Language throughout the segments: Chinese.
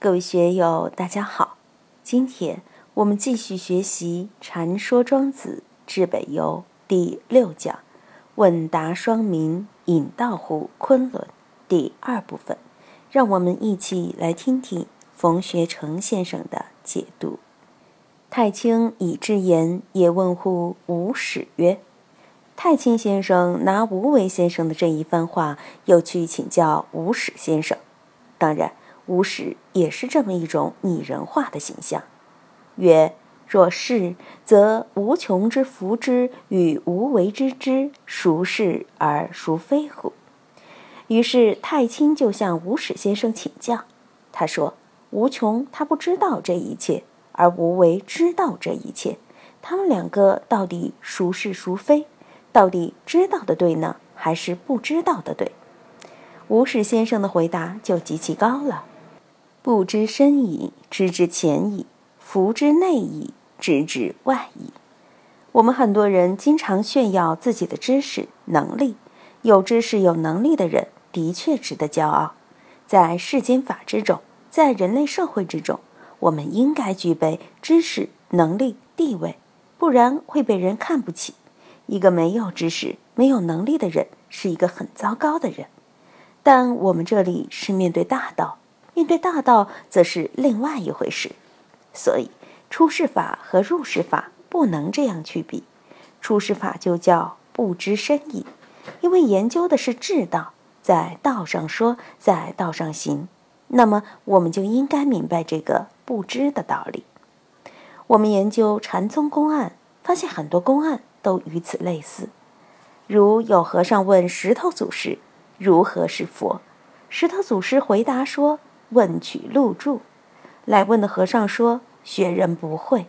各位学友，大家好。今天我们继续学习《禅说庄子治北游》第六讲“问答双明，引道乎昆仑”第二部分。让我们一起来听听冯学成先生的解读。太清以至言，也问乎吾始曰：“太清先生拿吴为先生的这一番话，又去请教吴始先生。当然。”无始也是这么一种拟人化的形象，曰：若是，则无穷之福之与无为之知，孰是而孰非乎？于是太清就向无始先生请教。他说：无穷他不知道这一切，而无为知道这一切，他们两个到底孰是孰非？到底知道的对呢，还是不知道的对？无始先生的回答就极其高了。不知深矣，知之浅矣；福之内矣，知之外矣。我们很多人经常炫耀自己的知识能力，有知识有能力的人的确值得骄傲。在世间法之中，在人类社会之中，我们应该具备知识、能力、地位，不然会被人看不起。一个没有知识、没有能力的人，是一个很糟糕的人。但我们这里是面对大道。面对大道，则是另外一回事。所以，出世法和入世法不能这样去比。出世法就叫不知深意，因为研究的是智道，在道上说，在道上行。那么，我们就应该明白这个不知的道理。我们研究禅宗公案，发现很多公案都与此类似。如有和尚问石头祖师：“如何是佛？”石头祖师回答说。问取录注，来问的和尚说：“学人不会。”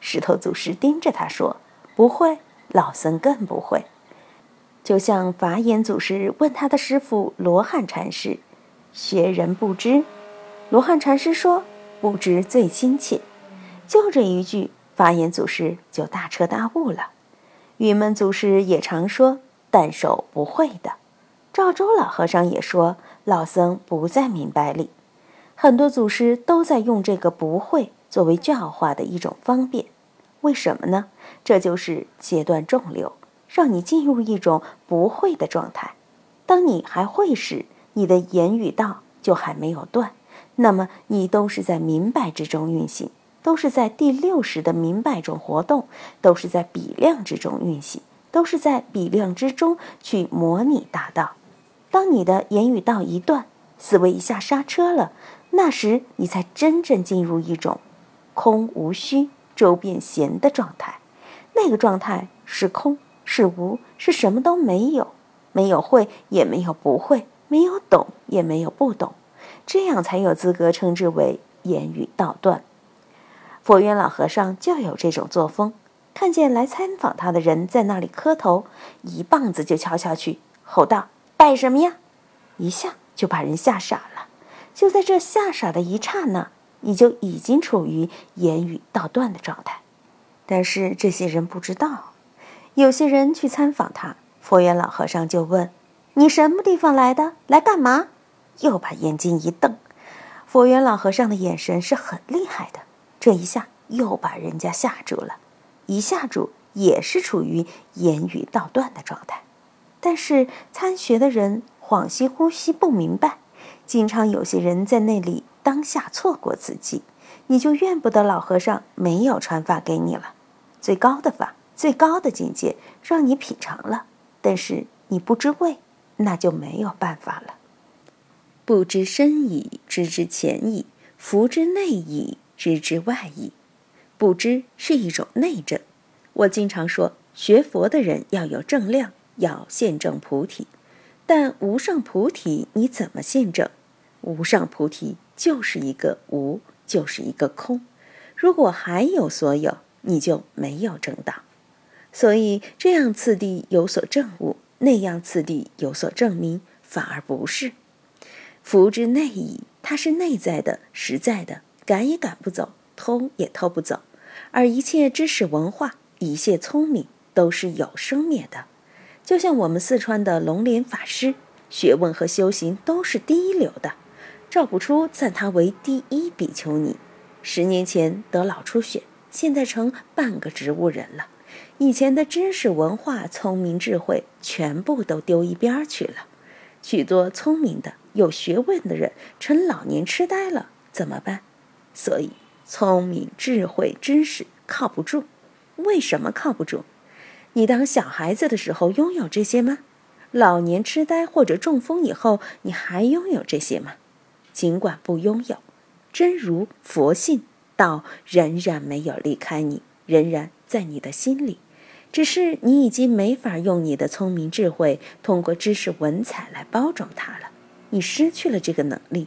石头祖师盯着他说：“不会。”老僧更不会。就像法眼祖师问他的师傅罗汉禅师：“学人不知。”罗汉禅师说：“不知最亲切。”就这一句，法眼祖师就大彻大悟了。云门祖师也常说：“但手不会的。”赵州老和尚也说：“老僧不在明白里。”很多祖师都在用这个不会作为教化的一种方便，为什么呢？这就是截断众流，让你进入一种不会的状态。当你还会时，你的言语道就还没有断，那么你都是在明白之中运行，都是在第六识的明白中活动，都是在比量之中运行，都是在比量之中去模拟大道。当你的言语道一断，思维一下刹车了。那时你才真正进入一种空无虚、周变闲的状态，那个状态是空，是无，是什么都没有，没有会，也没有不会，没有懂，也没有不懂，这样才有资格称之为言语道断。佛缘老和尚就有这种作风，看见来参访他的人在那里磕头，一棒子就敲下去，吼道：“拜什么呀？”一下就把人吓傻了。就在这吓傻的一刹那，你就已经处于言语道断的状态。但是这些人不知道，有些人去参访他，佛缘老和尚就问：“你什么地方来的？来干嘛？”又把眼睛一瞪。佛缘老和尚的眼神是很厉害的，这一下又把人家吓住了。一吓住，也是处于言语道断的状态。但是参学的人恍兮惚兮不明白。经常有些人在那里当下错过自己，你就怨不得老和尚没有传法给你了。最高的法，最高的境界，让你品尝了，但是你不知味，那就没有办法了。不知深矣，知之浅矣；福之内矣，知之外矣。不知是一种内证。我经常说，学佛的人要有正量，要现证菩提。但无上菩提，你怎么现证？无上菩提就是一个无，就是一个空。如果还有所有，你就没有正道。所以这样次第有所证悟，那样次第有所证明，反而不是。福之内矣，它是内在的、实在的，赶也赶不走，偷也偷不走。而一切知识文化，一切聪明，都是有生灭的。就像我们四川的龙莲法师，学问和修行都是第一流的。赵朴初赞他为第一比丘尼。十年前得脑出血，现在成半个植物人了。以前的知识、文化、聪明、智慧，全部都丢一边去了。许多聪明的、有学问的人成老年痴呆了，怎么办？所以，聪明、智慧、知识靠不住。为什么靠不住？你当小孩子的时候拥有这些吗？老年痴呆或者中风以后，你还拥有这些吗？尽管不拥有。真如佛性道仍然没有离开你，仍然在你的心里，只是你已经没法用你的聪明智慧通过知识文采来包装它了。你失去了这个能力。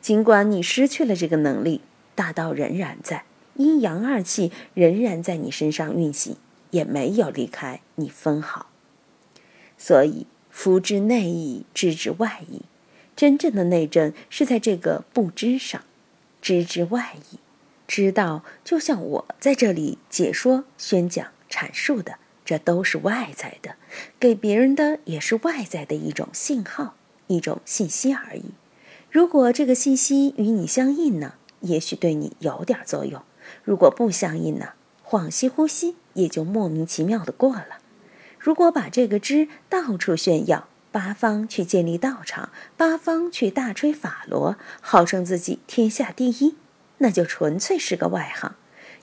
尽管你失去了这个能力，大道仍然在，阴阳二气仍然在你身上运行，也没有离开你分毫。所以，夫之内意，知之外意。真正的内政是在这个不知上。知之外意，知道就像我在这里解说、宣讲、阐述的，这都是外在的，给别人的也是外在的一种信号、一种信息而已。如果这个信息与你相应呢，也许对你有点作用；如果不相应呢，恍兮呼吸也就莫名其妙的过了。如果把这个知到处炫耀。八方去建立道场，八方去大吹法螺，号称自己天下第一，那就纯粹是个外行。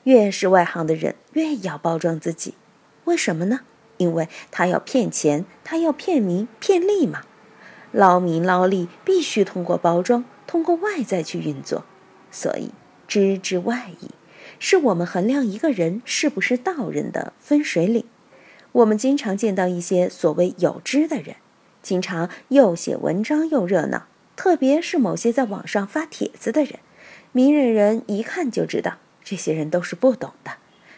越是外行的人，越要包装自己。为什么呢？因为他要骗钱，他要骗名骗利嘛。捞名捞利必须通过包装，通过外在去运作。所以，知之外意，是我们衡量一个人是不是道人的分水岭。我们经常见到一些所谓有知的人。经常又写文章又热闹，特别是某些在网上发帖子的人，明眼人一看就知道，这些人都是不懂的。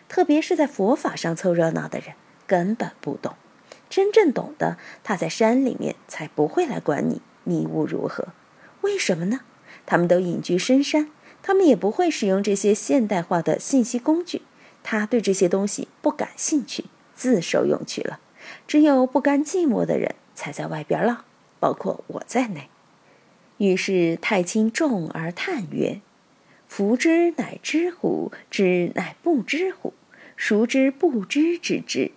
特别是在佛法上凑热闹的人，根本不懂。真正懂的，他在山里面才不会来管你迷雾如何。为什么呢？他们都隐居深山，他们也不会使用这些现代化的信息工具。他对这些东西不感兴趣，自受用去了。只有不甘寂寞的人。才在外边了，包括我在内。于是太清重而叹曰：“夫之乃知乎？知乃不知乎？孰知不知之知？”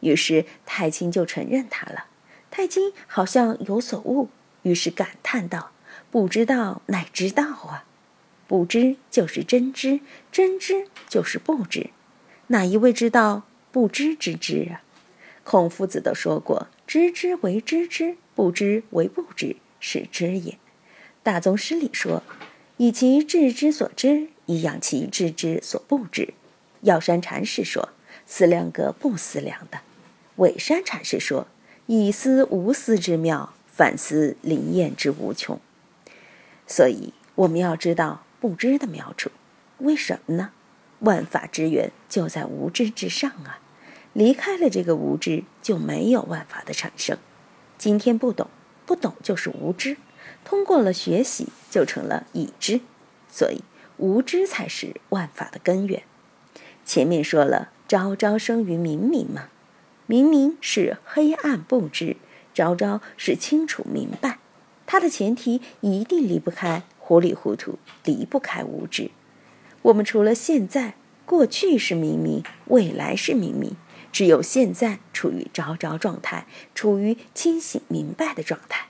于是太清就承认他了。太清好像有所悟，于是感叹道：“不知道乃知道啊！不知就是真知，真知就是不知。哪一位知道不知之知啊？”孔夫子都说过：“知之为知之，不知为不知，是知也。”大宗师里说：“以其知之所知，以养其知之所不知。”药山禅师说：“思量个不思量的。”伪山禅师说：“以思无思之妙，反思灵验之无穷。”所以我们要知道不知的妙处，为什么呢？万法之源就在无知之上啊！离开了这个无知，就没有万法的产生。今天不懂，不懂就是无知；通过了学习，就成了已知。所以，无知才是万法的根源。前面说了，朝朝生于明明嘛，明明是黑暗不知，朝朝是清楚明白。它的前提一定离不开糊里糊涂，离不开无知。我们除了现在、过去是明明，未来是明明。只有现在处于着着状态，处于清醒明白的状态，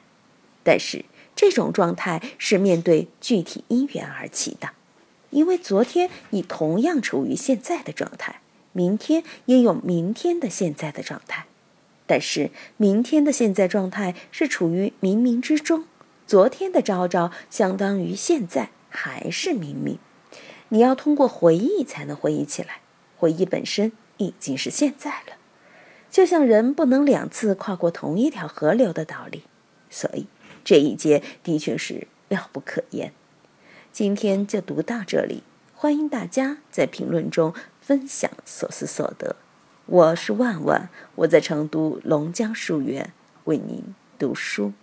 但是这种状态是面对具体因缘而起的，因为昨天你同样处于现在的状态，明天也有明天的现在的状态，但是明天的现在状态是处于冥冥之中，昨天的朝朝相当于现在还是冥冥，你要通过回忆才能回忆起来，回忆本身。已经是现在了，就像人不能两次跨过同一条河流的道理，所以这一节的确是妙不可言。今天就读到这里，欢迎大家在评论中分享所思所得。我是万万，我在成都龙江书院为您读书。